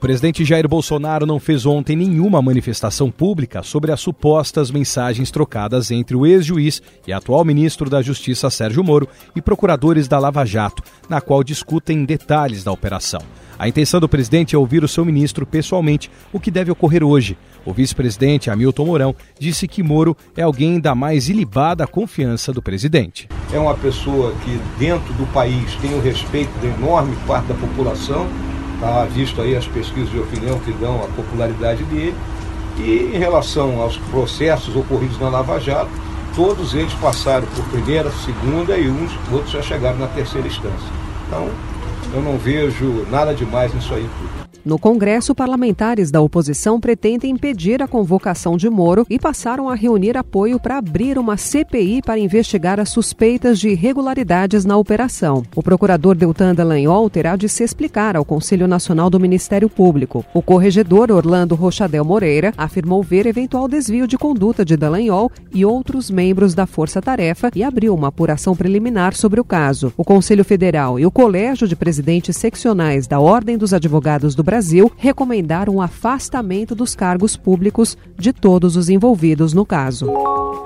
Presidente Jair Bolsonaro não fez ontem nenhuma manifestação pública sobre as supostas mensagens trocadas entre o ex-juiz e atual ministro da Justiça Sérgio Moro e procuradores da Lava Jato, na qual discutem detalhes da operação. A intenção do presidente é ouvir o seu ministro pessoalmente, o que deve ocorrer hoje. O vice-presidente Hamilton Mourão disse que Moro é alguém da mais ilibada confiança do presidente. É uma pessoa que, dentro do país, tem o respeito da enorme parte da população, está visto aí as pesquisas de opinião que dão a popularidade dele. E em relação aos processos ocorridos na Lava Jato, todos eles passaram por primeira, segunda e uns outros já chegaram na terceira instância. Então, eu não vejo nada demais nisso aí tudo. No Congresso, parlamentares da oposição pretendem impedir a convocação de Moro e passaram a reunir apoio para abrir uma CPI para investigar as suspeitas de irregularidades na operação. O procurador Deltan Dallagnol terá de se explicar ao Conselho Nacional do Ministério Público. O corregedor Orlando Rochadel Moreira afirmou ver eventual desvio de conduta de Dallagnol e outros membros da Força Tarefa e abriu uma apuração preliminar sobre o caso. O Conselho Federal e o Colégio de Presidentes Seccionais da Ordem dos Advogados do Brasil recomendaram o afastamento dos cargos públicos de todos os envolvidos no caso.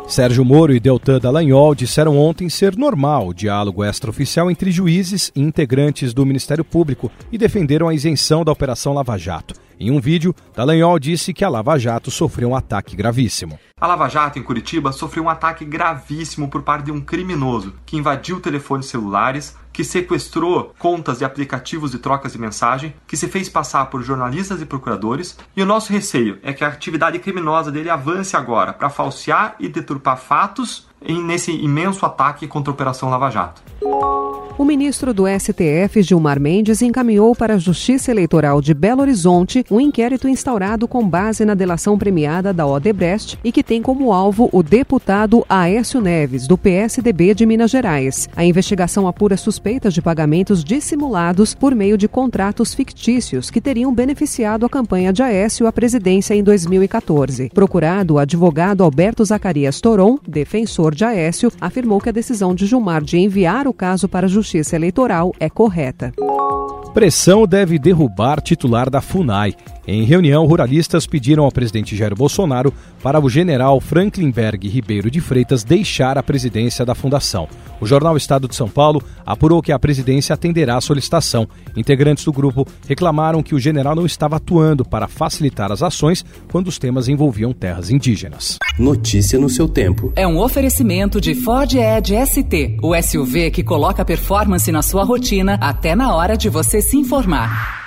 Sérgio Moro e Deltan Dallagnol disseram ontem ser normal o diálogo extraoficial entre juízes e integrantes do Ministério Público e defenderam a isenção da Operação Lava Jato. Em um vídeo, Dallagnol disse que a Lava Jato sofreu um ataque gravíssimo. A Lava Jato, em Curitiba, sofreu um ataque gravíssimo por parte de um criminoso que invadiu telefones celulares, que sequestrou contas de aplicativos de trocas de mensagem, que se fez passar por jornalistas e procuradores. E o nosso receio é que a atividade criminosa dele avance agora para falsear e deturpar fatos nesse imenso ataque contra a Operação Lava Jato. O ministro do STF, Gilmar Mendes, encaminhou para a Justiça Eleitoral de Belo Horizonte um inquérito instaurado com base na delação premiada da Odebrecht e que tem como alvo o deputado Aécio Neves, do PSDB de Minas Gerais. A investigação apura suspeitas de pagamentos dissimulados por meio de contratos fictícios que teriam beneficiado a campanha de Aécio à presidência em 2014. Procurado, o advogado Alberto Zacarias Toron, defensor de Aécio, afirmou que a decisão de Gilmar de enviar o caso para a Justiça Eleitoral é correta. Pressão deve derrubar titular da FUNAI. Em reunião, ruralistas pediram ao presidente Jair Bolsonaro para o general Franklinberg Ribeiro de Freitas deixar a presidência da fundação. O jornal Estado de São Paulo apurou que a presidência atenderá a solicitação. Integrantes do grupo reclamaram que o general não estava atuando para facilitar as ações quando os temas envolviam terras indígenas. Notícia no seu tempo. É um oferecimento de Ford Edge ST, o SUV que coloca performance na sua rotina até na hora de você se informar.